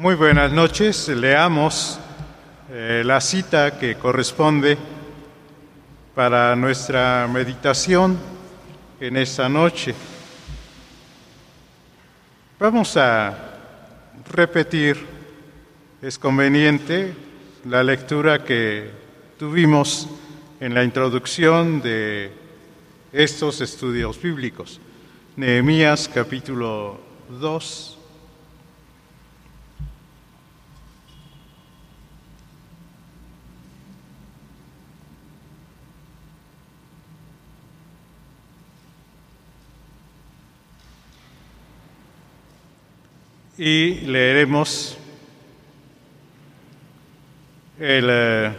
Muy buenas noches. Leamos eh, la cita que corresponde para nuestra meditación en esta noche. Vamos a repetir, es conveniente, la lectura que tuvimos en la introducción de estos estudios bíblicos. Nehemías capítulo 2, y leeremos el eh,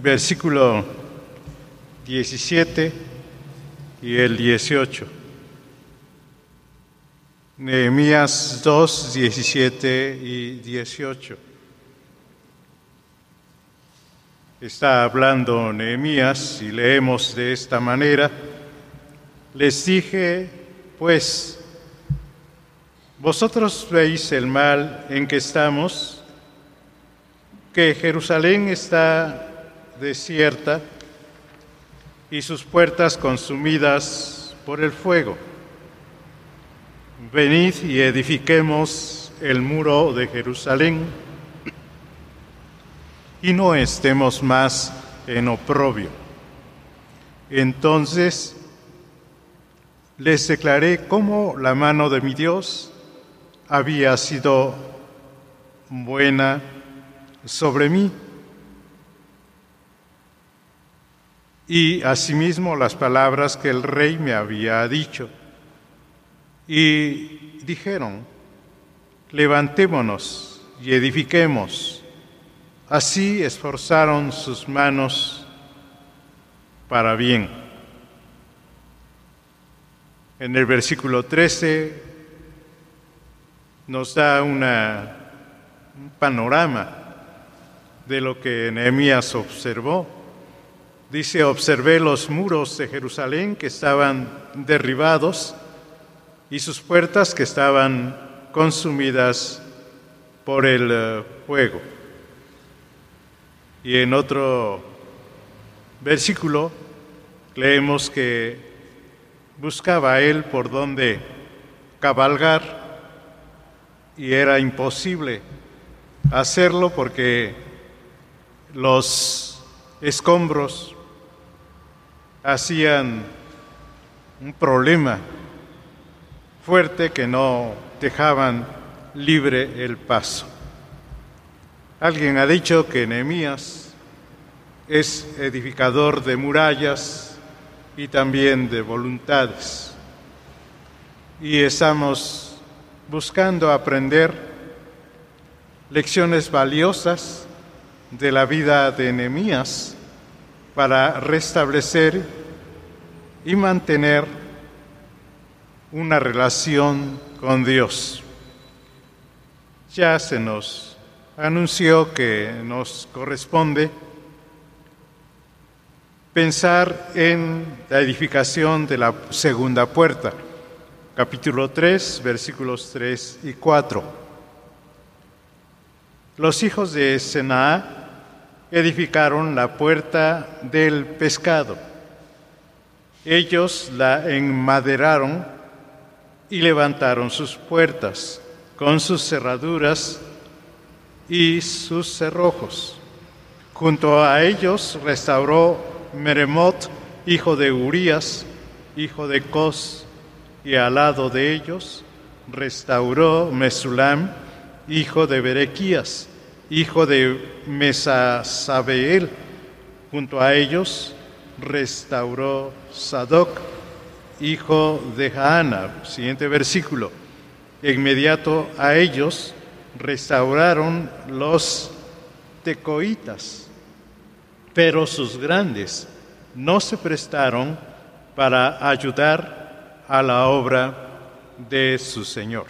versículo 17 y el 18. Nehemías 2, 17 y 18. Está hablando Nehemías y leemos de esta manera. Les dije, pues, vosotros veis el mal en que estamos, que Jerusalén está desierta y sus puertas consumidas por el fuego. Venid y edifiquemos el muro de Jerusalén y no estemos más en oprobio. Entonces les declaré cómo la mano de mi Dios había sido buena sobre mí. Y asimismo las palabras que el rey me había dicho. Y dijeron, levantémonos y edifiquemos. Así esforzaron sus manos para bien. En el versículo 13 nos da un panorama de lo que Nehemías observó. Dice, observé los muros de Jerusalén que estaban derribados y sus puertas que estaban consumidas por el eh, fuego. Y en otro versículo leemos que buscaba él por dónde cabalgar y era imposible hacerlo porque los escombros hacían un problema fuerte que no dejaban libre el paso. Alguien ha dicho que Nehemías es edificador de murallas y también de voluntades. Y estamos buscando aprender lecciones valiosas de la vida de Nehemías para restablecer y mantener una relación con Dios. Ya se nos anunció que nos corresponde pensar en la edificación de la segunda puerta capítulo 3, versículos 3 y 4. Los hijos de Senaá edificaron la puerta del pescado. Ellos la enmaderaron y levantaron sus puertas con sus cerraduras y sus cerrojos. Junto a ellos restauró Meremot, hijo de Urías, hijo de Cos, y al lado de ellos restauró Mesulam, hijo de Berequías, hijo de Mesasabeel. Junto a ellos restauró Sadoc, hijo de Haana. Siguiente versículo. Inmediato a ellos restauraron los tecoitas, pero sus grandes no se prestaron para ayudar a la obra de su Señor.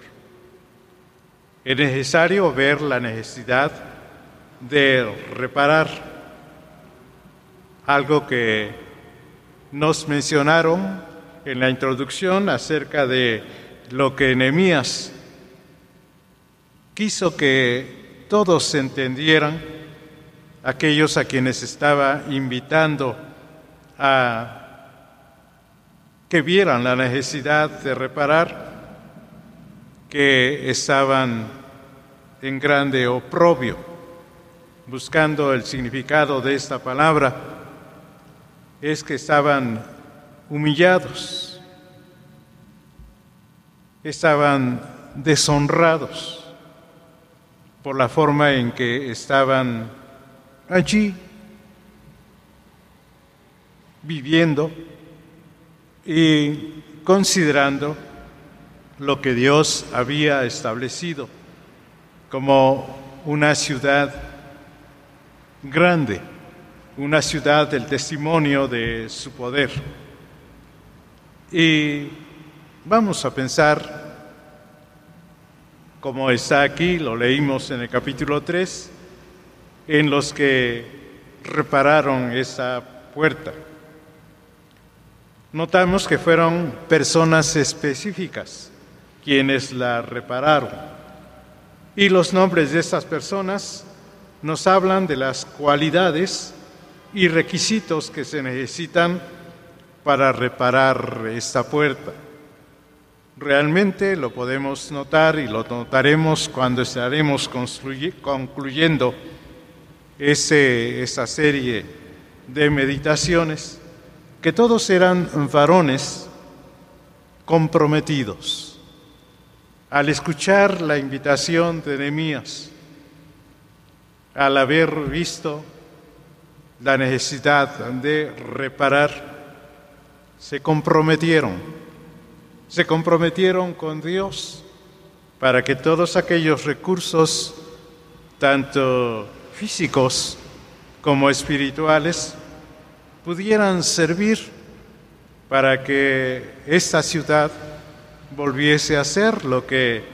Es necesario ver la necesidad de reparar algo que nos mencionaron en la introducción acerca de lo que Nehemías quiso que todos entendieran, aquellos a quienes estaba invitando a que vieran la necesidad de reparar, que estaban en grande oprobio, buscando el significado de esta palabra, es que estaban humillados, estaban deshonrados por la forma en que estaban allí viviendo y considerando lo que Dios había establecido como una ciudad grande, una ciudad del testimonio de su poder. Y vamos a pensar, como está aquí, lo leímos en el capítulo 3, en los que repararon esa puerta. Notamos que fueron personas específicas quienes la repararon. Y los nombres de estas personas nos hablan de las cualidades y requisitos que se necesitan para reparar esta puerta. Realmente lo podemos notar y lo notaremos cuando estaremos concluyendo ese, esa serie de meditaciones que todos eran varones comprometidos. Al escuchar la invitación de Nehemías, al haber visto la necesidad de reparar, se comprometieron, se comprometieron con Dios para que todos aquellos recursos, tanto físicos como espirituales, pudieran servir para que esta ciudad volviese a ser lo que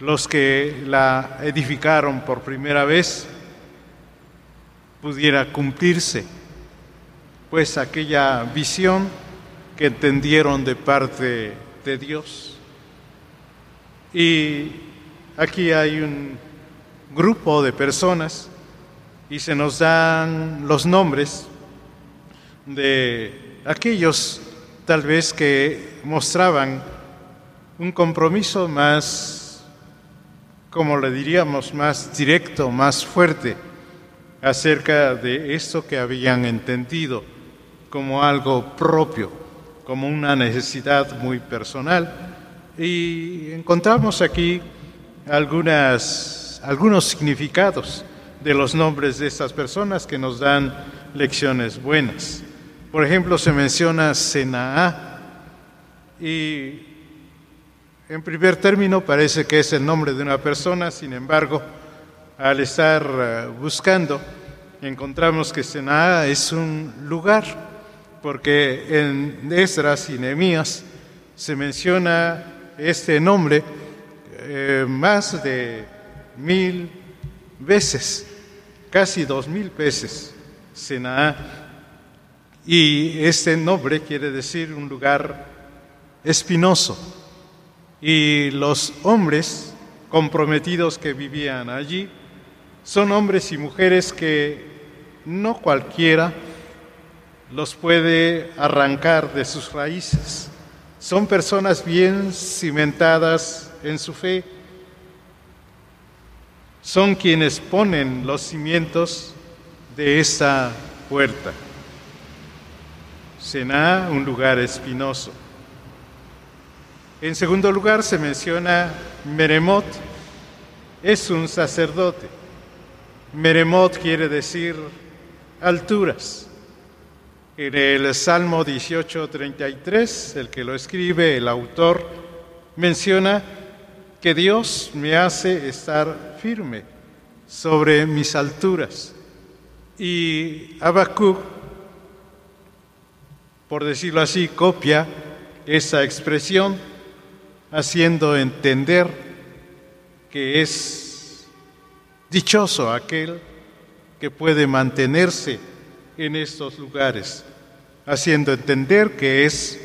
los que la edificaron por primera vez pudiera cumplirse, pues aquella visión que entendieron de parte de Dios. Y aquí hay un grupo de personas y se nos dan los nombres de aquellos tal vez que mostraban un compromiso más, como le diríamos, más directo, más fuerte acerca de esto que habían entendido como algo propio, como una necesidad muy personal. Y encontramos aquí algunas, algunos significados de los nombres de estas personas que nos dan lecciones buenas. Por ejemplo, se menciona Senaá y en primer término parece que es el nombre de una persona, sin embargo, al estar eh, buscando, encontramos que Senaá es un lugar, porque en Esdras y Nehemías se menciona este nombre eh, más de mil veces, casi dos mil veces, Senaá. Y este nombre quiere decir un lugar espinoso. Y los hombres comprometidos que vivían allí son hombres y mujeres que no cualquiera los puede arrancar de sus raíces. Son personas bien cimentadas en su fe. Son quienes ponen los cimientos de esa puerta. Sená, un lugar espinoso. En segundo lugar se menciona Meremot, es un sacerdote. Meremot quiere decir alturas. En el Salmo 18:33, el que lo escribe, el autor, menciona que Dios me hace estar firme sobre mis alturas. Y Habacuc por decirlo así, copia esa expresión, haciendo entender que es dichoso aquel que puede mantenerse en estos lugares, haciendo entender que es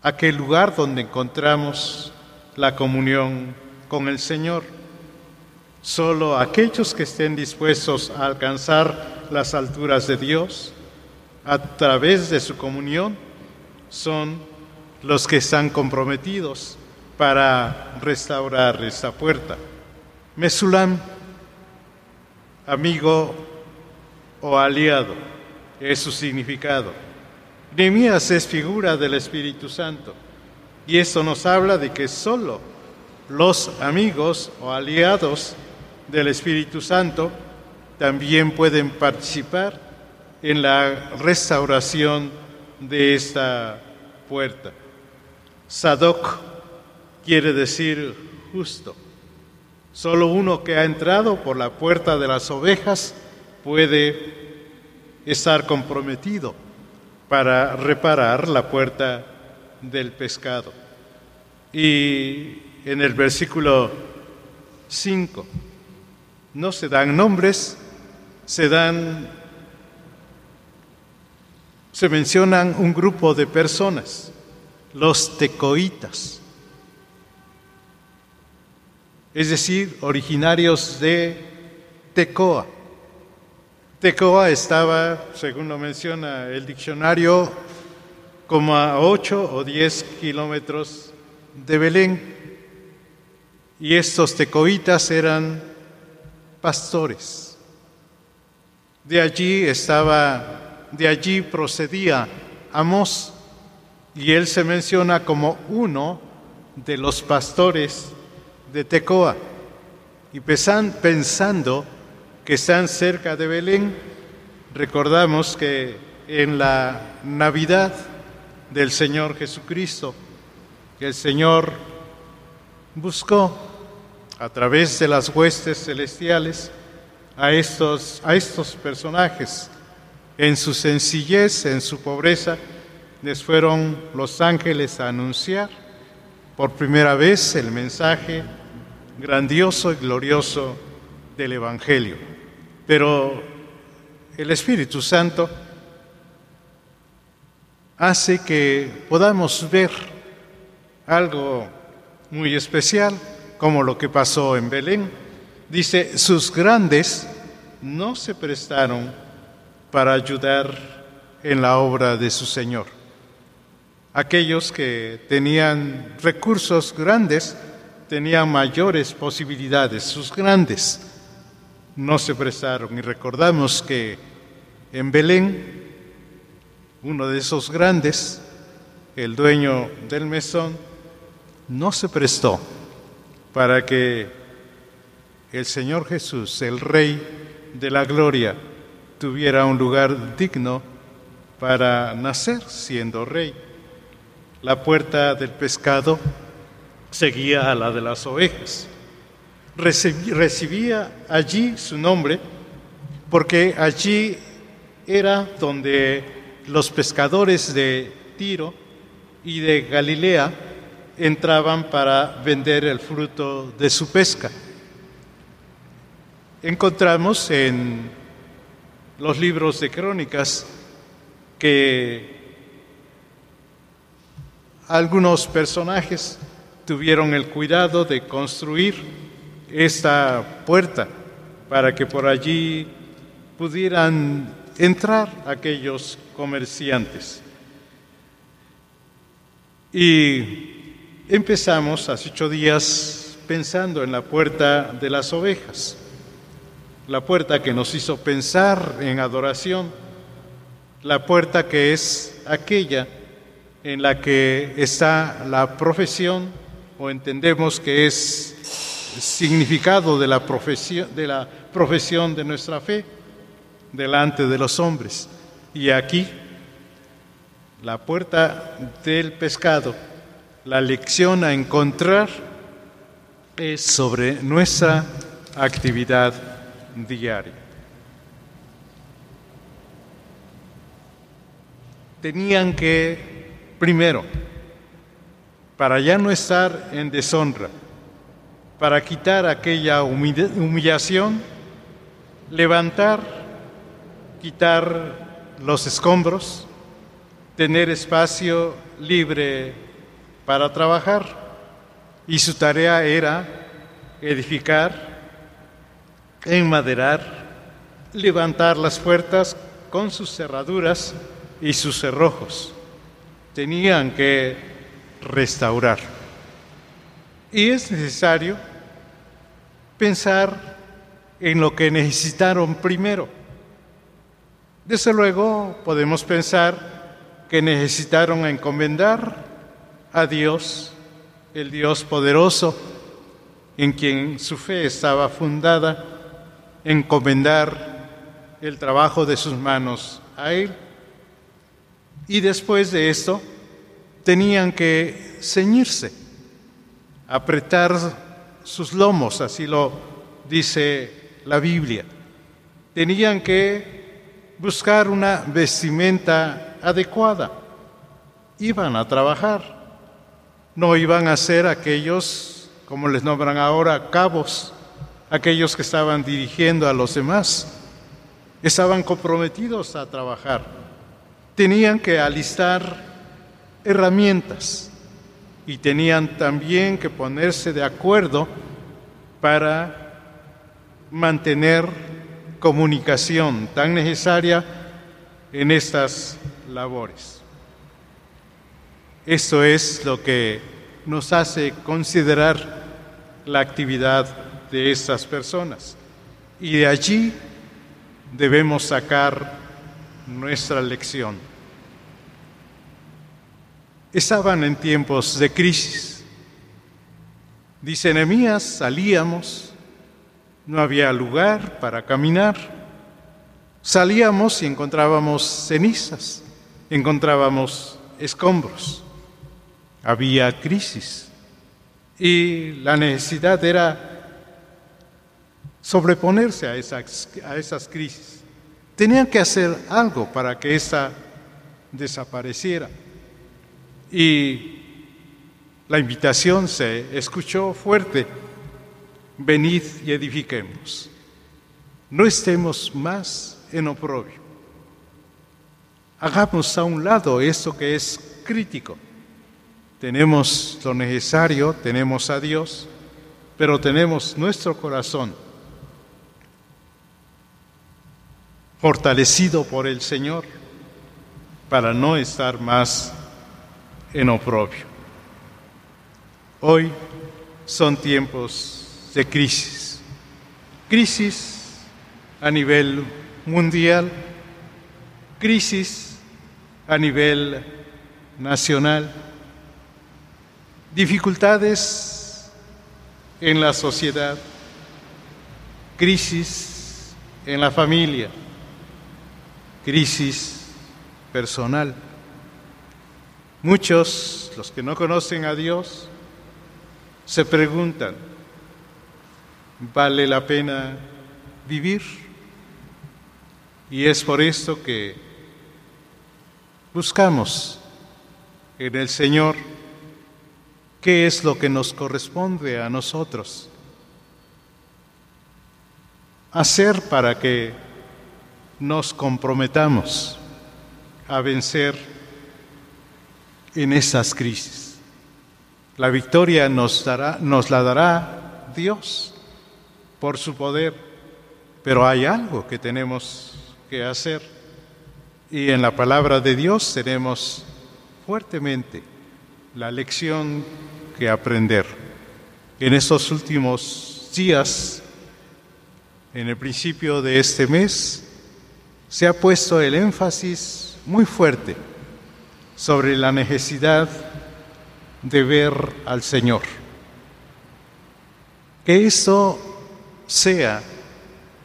aquel lugar donde encontramos la comunión con el Señor. Solo aquellos que estén dispuestos a alcanzar las alturas de Dios a través de su comunión son los que están comprometidos para restaurar esta puerta. Mesulam, amigo o aliado, es su significado. Nehemías es figura del Espíritu Santo y esto nos habla de que solo los amigos o aliados del Espíritu Santo también pueden participar en la restauración de esta puerta. Sadoc quiere decir justo. Solo uno que ha entrado por la puerta de las ovejas puede estar comprometido para reparar la puerta del pescado. Y en el versículo 5 no se dan nombres, se dan se mencionan un grupo de personas, los tecoitas, es decir, originarios de Tecoa. Tecoa estaba, según lo menciona el diccionario, como a 8 o 10 kilómetros de Belén. Y estos tecoitas eran pastores. De allí estaba, de allí procedía Amós, y él se menciona como uno de los pastores de Tecoa. Y pensando que están cerca de Belén, recordamos que en la Navidad del Señor Jesucristo, el Señor buscó a través de las huestes celestiales a estos, a estos personajes. En su sencillez, en su pobreza, les fueron los ángeles a anunciar por primera vez el mensaje grandioso y glorioso del Evangelio. Pero el Espíritu Santo hace que podamos ver algo muy especial, como lo que pasó en Belén. Dice, sus grandes no se prestaron para ayudar en la obra de su Señor. Aquellos que tenían recursos grandes tenían mayores posibilidades, sus grandes no se prestaron. Y recordamos que en Belén, uno de esos grandes, el dueño del mesón, no se prestó para que el Señor Jesús, el Rey de la Gloria, tuviera un lugar digno para nacer siendo rey. La puerta del pescado seguía a la de las ovejas. Recibía allí su nombre porque allí era donde los pescadores de Tiro y de Galilea entraban para vender el fruto de su pesca. Encontramos en los libros de crónicas que algunos personajes tuvieron el cuidado de construir esta puerta para que por allí pudieran entrar aquellos comerciantes. Y empezamos hace ocho días pensando en la puerta de las ovejas, la puerta que nos hizo pensar en adoración, la puerta que es aquella en la que está la profesión o entendemos que es significado de la profesión de, la profesión de nuestra fe delante de los hombres. Y aquí, la puerta del pescado, la lección a encontrar es sobre nuestra actividad diaria. Tenían que, primero, para ya no estar en deshonra, para quitar aquella humillación, levantar, quitar los escombros, tener espacio libre para trabajar. Y su tarea era edificar enmaderar, levantar las puertas con sus cerraduras y sus cerrojos. Tenían que restaurar. Y es necesario pensar en lo que necesitaron primero. Desde luego podemos pensar que necesitaron encomendar a Dios, el Dios poderoso, en quien su fe estaba fundada, encomendar el trabajo de sus manos a Él. Y después de esto, tenían que ceñirse, apretar sus lomos, así lo dice la Biblia. Tenían que buscar una vestimenta adecuada. Iban a trabajar. No iban a ser aquellos, como les nombran ahora, cabos, aquellos que estaban dirigiendo a los demás. Estaban comprometidos a trabajar. Tenían que alistar herramientas y tenían también que ponerse de acuerdo para mantener comunicación tan necesaria en estas labores. Esto es lo que nos hace considerar la actividad de estas personas. Y de allí debemos sacar nuestra lección. Estaban en tiempos de crisis. Dice Nehemías, salíamos no había lugar para caminar. Salíamos y encontrábamos cenizas, encontrábamos escombros. Había crisis y la necesidad era sobreponerse a esas, a esas crisis. Tenían que hacer algo para que esa desapareciera. Y la invitación se escuchó fuerte venid y edifiquemos. No estemos más en oprobio. Hagamos a un lado esto que es crítico. Tenemos lo necesario, tenemos a Dios, pero tenemos nuestro corazón fortalecido por el Señor para no estar más en oprobio. Hoy son tiempos de crisis. Crisis a nivel mundial, crisis a nivel nacional, dificultades en la sociedad, crisis en la familia, crisis personal. Muchos, los que no conocen a Dios, se preguntan, vale la pena vivir. Y es por esto que buscamos en el Señor qué es lo que nos corresponde a nosotros hacer para que nos comprometamos a vencer en esas crisis. La victoria nos, dará, nos la dará Dios por su poder, pero hay algo que tenemos que hacer y en la palabra de Dios tenemos fuertemente la lección que aprender. En estos últimos días, en el principio de este mes, se ha puesto el énfasis muy fuerte sobre la necesidad de ver al Señor. Que eso sea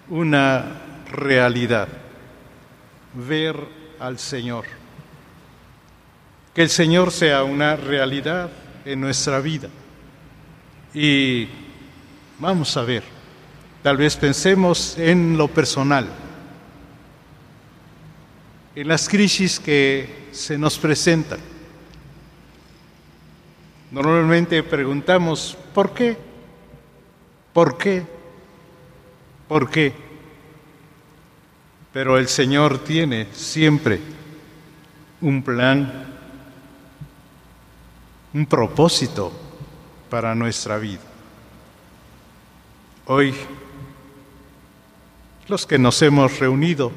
una realidad, ver al Señor. Que el Señor sea una realidad en nuestra vida. Y vamos a ver, tal vez pensemos en lo personal, en las crisis que se nos presentan. Normalmente preguntamos, ¿por qué? ¿Por qué? ¿Por qué? Pero el Señor tiene siempre un plan, un propósito para nuestra vida. Hoy los que nos hemos reunido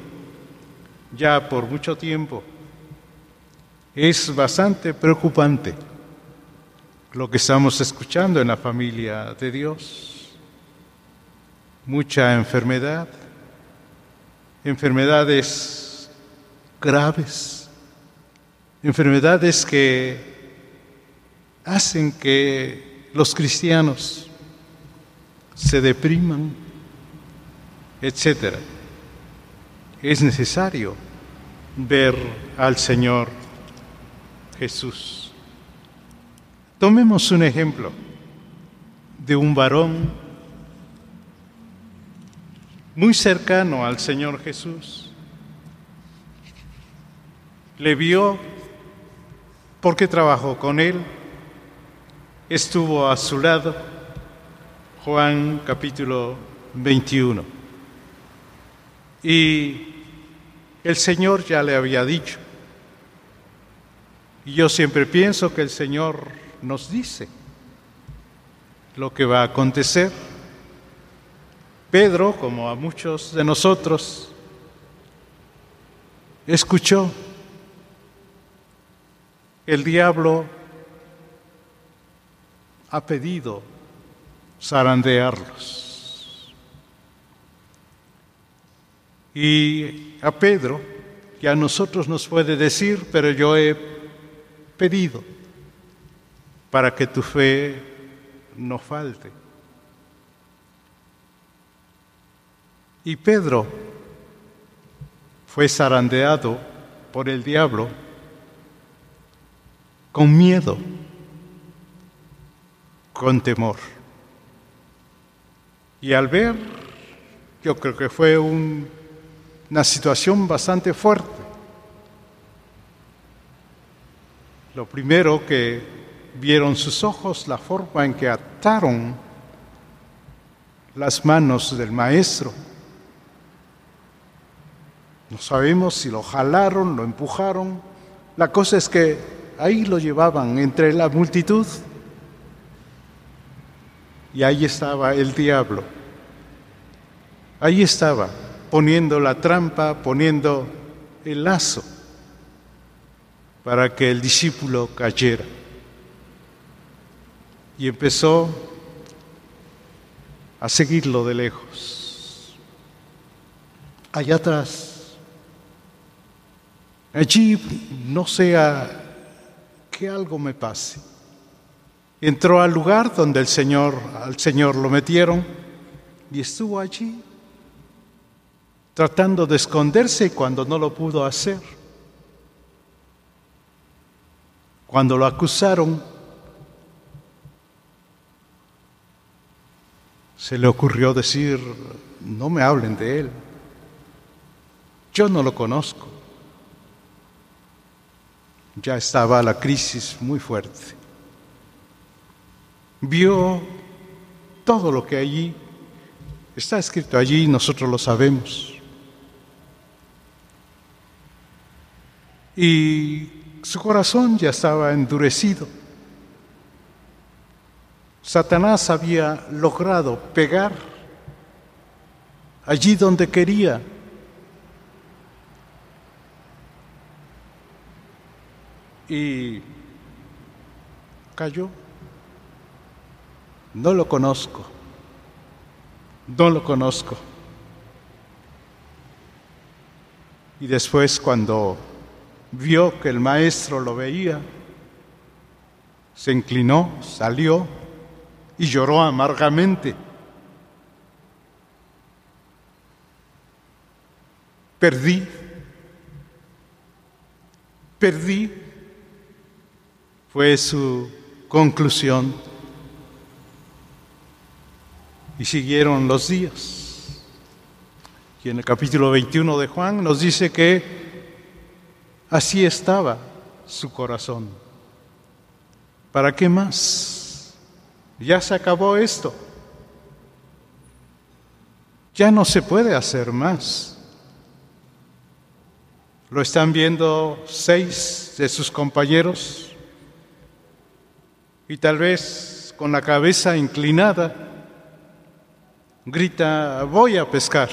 ya por mucho tiempo, es bastante preocupante lo que estamos escuchando en la familia de Dios. Mucha enfermedad, enfermedades graves, enfermedades que hacen que los cristianos se depriman, etc. Es necesario ver al Señor Jesús. Tomemos un ejemplo de un varón muy cercano al Señor Jesús. Le vio porque trabajó con él, estuvo a su lado. Juan capítulo 21. Y el Señor ya le había dicho, y yo siempre pienso que el Señor nos dice lo que va a acontecer. Pedro, como a muchos de nosotros, escuchó el diablo ha pedido zarandearlos. Y a Pedro, que a nosotros nos puede decir, pero yo he pedido para que tu fe no falte. Y Pedro fue zarandeado por el diablo con miedo, con temor. Y al ver, yo creo que fue una situación bastante fuerte, Lo primero que vieron sus ojos, la forma en que ataron las manos del maestro. No sabemos si lo jalaron, lo empujaron. La cosa es que ahí lo llevaban entre la multitud. Y ahí estaba el diablo. Ahí estaba, poniendo la trampa, poniendo el lazo para que el discípulo cayera. Y empezó a seguirlo de lejos. Allá atrás, allí no sea que algo me pase. Entró al lugar donde el Señor, al Señor lo metieron y estuvo allí tratando de esconderse cuando no lo pudo hacer. Cuando lo acusaron, se le ocurrió decir, no me hablen de él, yo no lo conozco. Ya estaba la crisis muy fuerte. Vio todo lo que allí está escrito allí, nosotros lo sabemos. Y su corazón ya estaba endurecido. Satanás había logrado pegar allí donde quería. Y cayó. No lo conozco. No lo conozco. Y después cuando vio que el maestro lo veía, se inclinó, salió y lloró amargamente. Perdí, perdí, fue su conclusión. Y siguieron los días. Y en el capítulo 21 de Juan nos dice que Así estaba su corazón. ¿Para qué más? Ya se acabó esto. Ya no se puede hacer más. Lo están viendo seis de sus compañeros y tal vez con la cabeza inclinada grita, voy a pescar.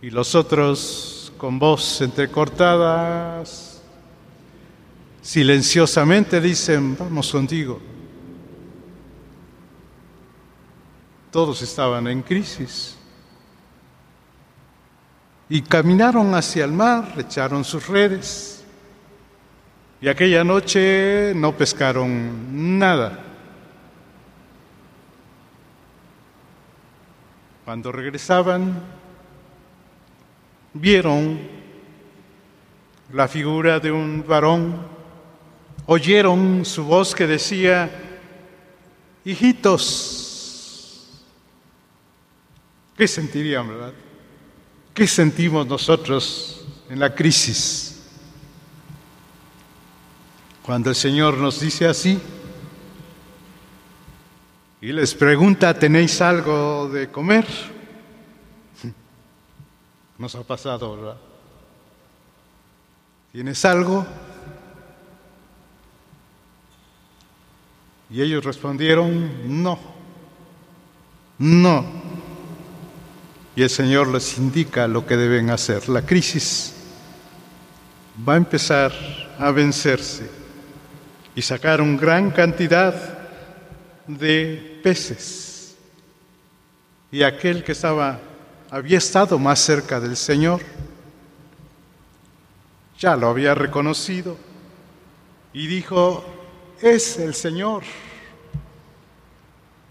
Y los otros, con voz entrecortadas, silenciosamente dicen, vamos contigo. Todos estaban en crisis. Y caminaron hacia el mar, echaron sus redes. Y aquella noche no pescaron nada. Cuando regresaban, vieron la figura de un varón, oyeron su voz que decía, hijitos, ¿qué sentirían, verdad? ¿Qué sentimos nosotros en la crisis? Cuando el Señor nos dice así y les pregunta, ¿tenéis algo de comer? Nos ha pasado, ¿verdad? ¿Tienes algo? Y ellos respondieron, no, no. Y el Señor les indica lo que deben hacer. La crisis va a empezar a vencerse y sacaron gran cantidad de peces. Y aquel que estaba había estado más cerca del Señor, ya lo había reconocido y dijo, es el Señor.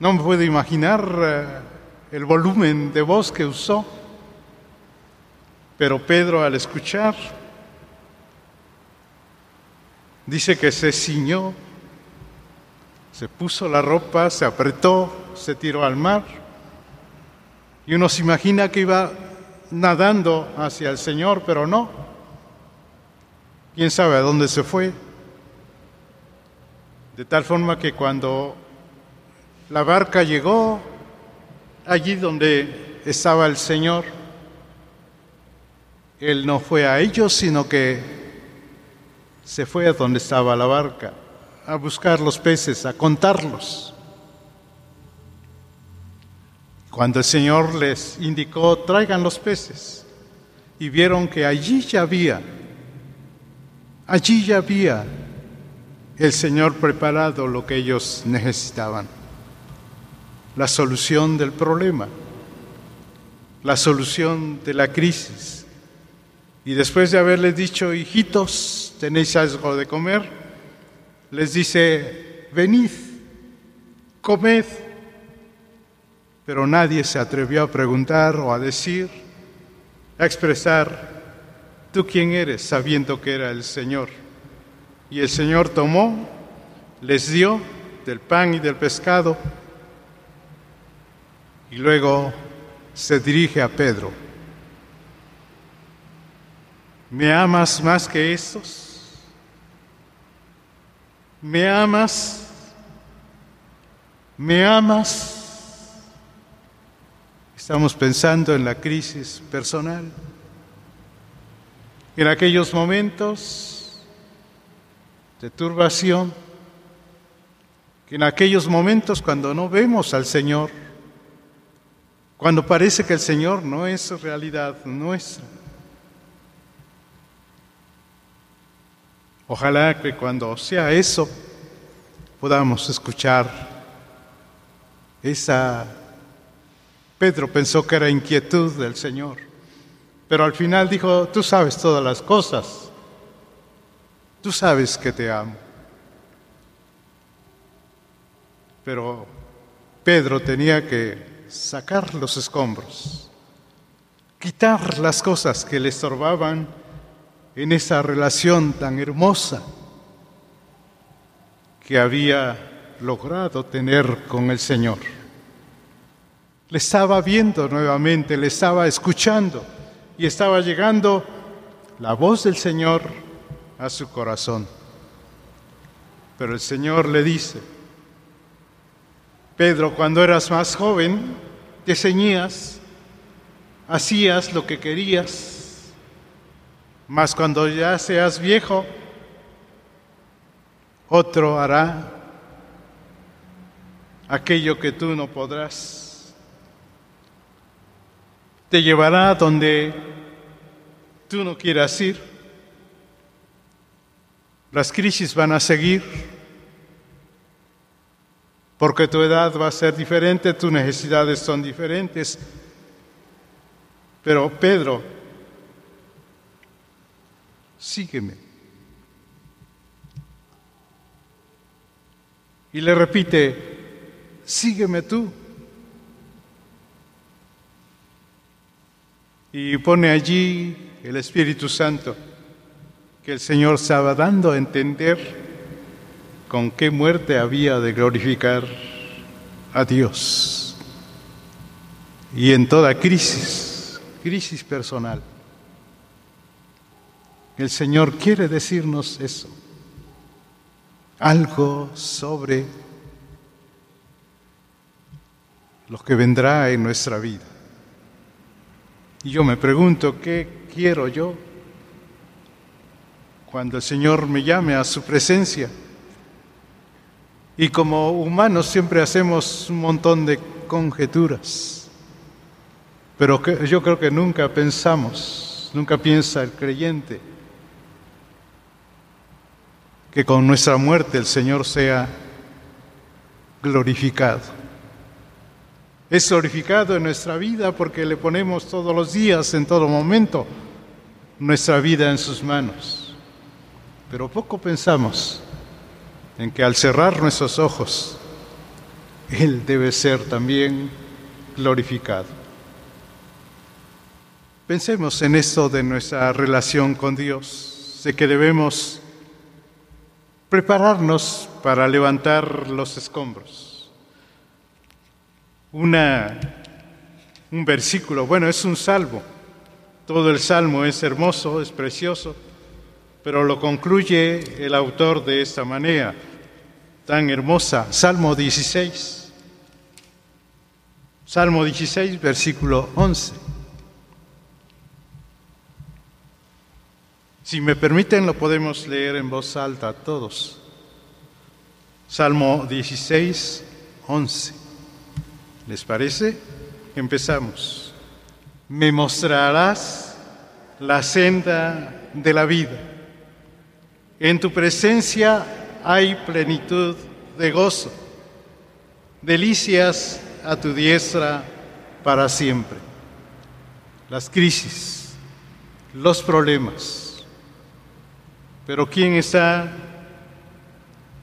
No me puedo imaginar eh, el volumen de voz que usó, pero Pedro al escuchar dice que se ciñó, se puso la ropa, se apretó, se tiró al mar y uno se imagina que iba nadando hacia el Señor, pero no. ¿Quién sabe a dónde se fue? De tal forma que cuando la barca llegó allí donde estaba el Señor, Él no fue a ellos, sino que se fue a donde estaba la barca, a buscar los peces, a contarlos. Cuando el Señor les indicó, traigan los peces, y vieron que allí ya había, allí ya había el Señor preparado lo que ellos necesitaban, la solución del problema, la solución de la crisis. Y después de haberles dicho, hijitos, tenéis algo de comer, les dice, venid, comed pero nadie se atrevió a preguntar o a decir, a expresar, ¿tú quién eres? sabiendo que era el Señor. Y el Señor tomó, les dio del pan y del pescado, y luego se dirige a Pedro. ¿Me amas más que estos? ¿Me amas? ¿Me amas? Estamos pensando en la crisis personal, en aquellos momentos de turbación, en aquellos momentos cuando no vemos al Señor, cuando parece que el Señor no es realidad nuestra. Ojalá que cuando sea eso podamos escuchar esa Pedro pensó que era inquietud del Señor, pero al final dijo, tú sabes todas las cosas, tú sabes que te amo. Pero Pedro tenía que sacar los escombros, quitar las cosas que le estorbaban en esa relación tan hermosa que había logrado tener con el Señor. Le estaba viendo nuevamente, le estaba escuchando y estaba llegando la voz del Señor a su corazón. Pero el Señor le dice, Pedro, cuando eras más joven, te ceñías, hacías lo que querías, mas cuando ya seas viejo, otro hará aquello que tú no podrás. Te llevará donde tú no quieras ir. Las crisis van a seguir porque tu edad va a ser diferente, tus necesidades son diferentes. Pero Pedro, sígueme. Y le repite, sígueme tú. Y pone allí el Espíritu Santo que el Señor estaba dando a entender con qué muerte había de glorificar a Dios. Y en toda crisis, crisis personal, el Señor quiere decirnos eso, algo sobre lo que vendrá en nuestra vida. Y yo me pregunto, ¿qué quiero yo cuando el Señor me llame a su presencia? Y como humanos siempre hacemos un montón de conjeturas, pero yo creo que nunca pensamos, nunca piensa el creyente que con nuestra muerte el Señor sea glorificado. Es glorificado en nuestra vida porque le ponemos todos los días, en todo momento, nuestra vida en sus manos. Pero poco pensamos en que al cerrar nuestros ojos, Él debe ser también glorificado. Pensemos en esto de nuestra relación con Dios, de que debemos prepararnos para levantar los escombros una, un versículo, bueno, es un salmo. Todo el salmo es hermoso, es precioso, pero lo concluye el autor de esta manera tan hermosa. Salmo 16. Salmo 16, versículo 11. Si me permiten, lo podemos leer en voz alta todos. Salmo 16, 11. ¿Les parece? Empezamos. Me mostrarás la senda de la vida. En tu presencia hay plenitud de gozo, delicias a tu diestra para siempre. Las crisis, los problemas. Pero ¿quién está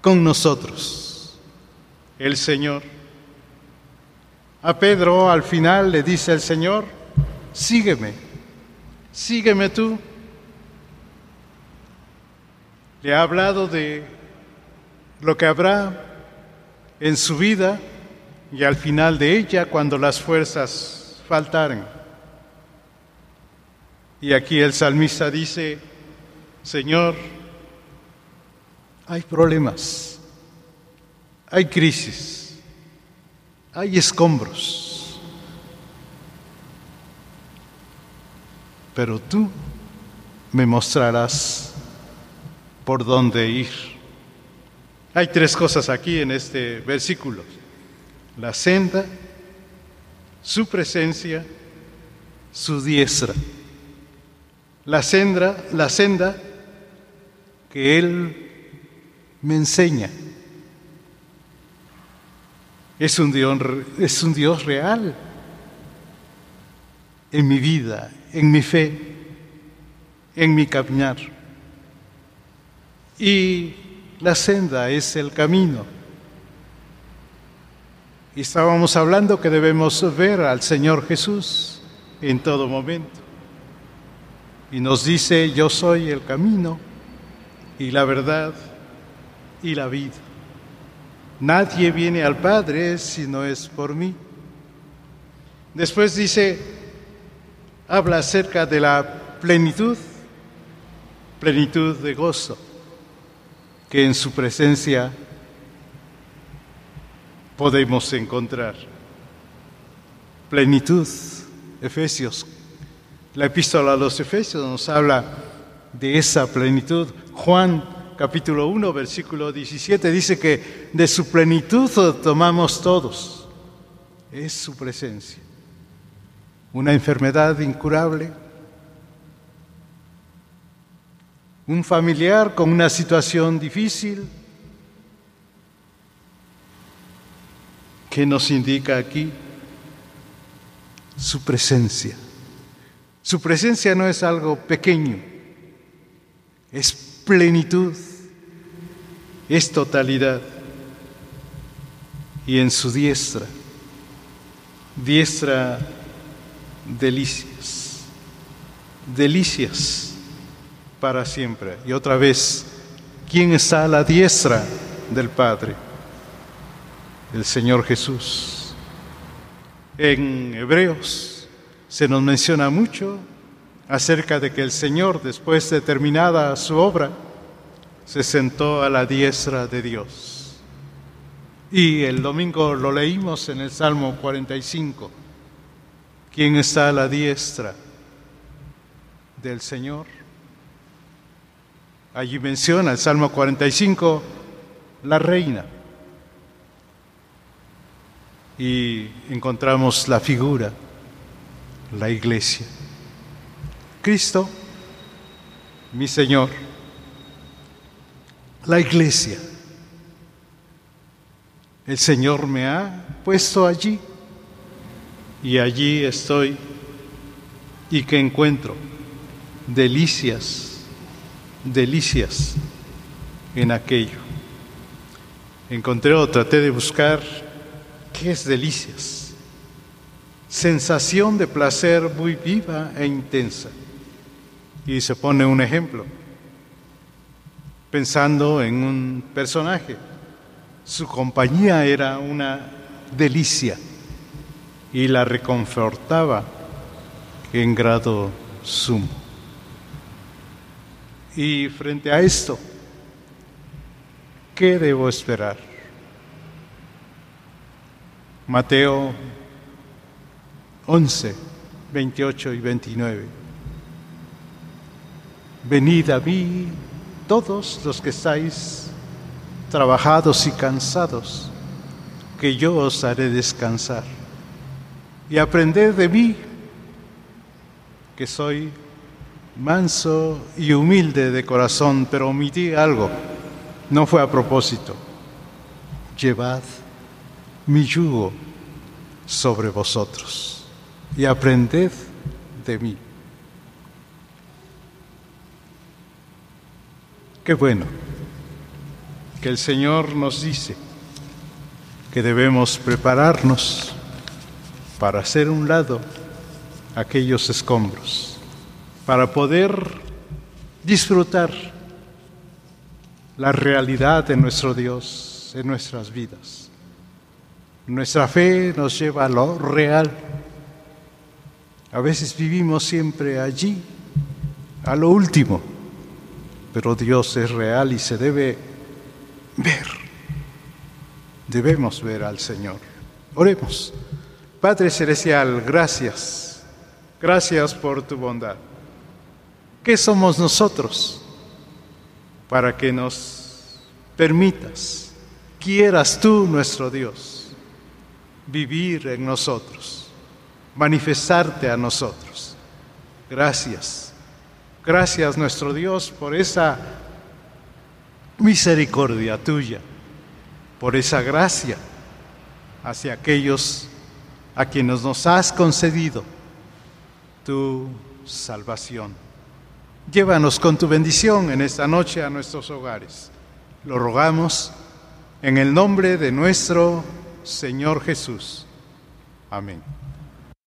con nosotros? El Señor. A Pedro al final le dice el Señor, sígueme, sígueme tú. Le ha hablado de lo que habrá en su vida y al final de ella cuando las fuerzas faltaren. Y aquí el salmista dice, Señor, hay problemas, hay crisis hay escombros, pero tú me mostrarás por dónde ir. Hay tres cosas aquí en este versículo. La senda, su presencia, su diestra. La senda, la senda que Él me enseña es un Dios, es un Dios real en mi vida, en mi fe, en mi caminar. Y la senda es el camino. Y estábamos hablando que debemos ver al Señor Jesús en todo momento. Y nos dice, yo soy el camino y la verdad y la vida. Nadie viene al Padre si no es por mí. Después dice, habla acerca de la plenitud, plenitud de gozo, que en su presencia podemos encontrar. Plenitud, Efesios. La epístola a los Efesios nos habla de esa plenitud. Juan capítulo 1, versículo 17, dice que de su plenitud tomamos todos. Es su presencia. una enfermedad incurable, un familiar con una situación difícil, que nos indica aquí su presencia. Su presencia no es algo pequeño, es plenitud, es totalidad. Y en su diestra, diestra delicias, delicias para siempre. Y otra vez, ¿quién está a la diestra del Padre? El Señor Jesús. En Hebreos se nos menciona mucho acerca de que el Señor, después de terminada su obra, se sentó a la diestra de Dios. Y el domingo lo leímos en el Salmo 45. ¿Quién está a la diestra del Señor? Allí menciona el Salmo 45 la reina. Y encontramos la figura, la iglesia. Cristo, mi Señor, la iglesia. El Señor me ha puesto allí y allí estoy y que encuentro delicias, delicias en aquello. Encontré o traté de buscar qué es delicias. Sensación de placer muy viva e intensa. Y se pone un ejemplo, pensando en un personaje. Su compañía era una delicia y la reconfortaba en grado sumo. Y frente a esto, ¿qué debo esperar? Mateo 11, 28 y 29. Venid a mí todos los que estáis trabajados y cansados, que yo os haré descansar y aprended de mí, que soy manso y humilde de corazón, pero omití algo, no fue a propósito. Llevad mi yugo sobre vosotros y aprended de mí. Qué bueno que el Señor nos dice que debemos prepararnos para hacer un lado aquellos escombros, para poder disfrutar la realidad de nuestro Dios en nuestras vidas. Nuestra fe nos lleva a lo real. A veces vivimos siempre allí, a lo último, pero Dios es real y se debe ver. Debemos ver al Señor. Oremos. Padre Celestial, gracias. Gracias por tu bondad. ¿Qué somos nosotros para que nos permitas, quieras tú, nuestro Dios, vivir en nosotros, manifestarte a nosotros? Gracias. Gracias, nuestro Dios, por esa misericordia tuya, por esa gracia hacia aquellos a quienes nos has concedido tu salvación. Llévanos con tu bendición en esta noche a nuestros hogares. Lo rogamos en el nombre de nuestro Señor Jesús. Amén.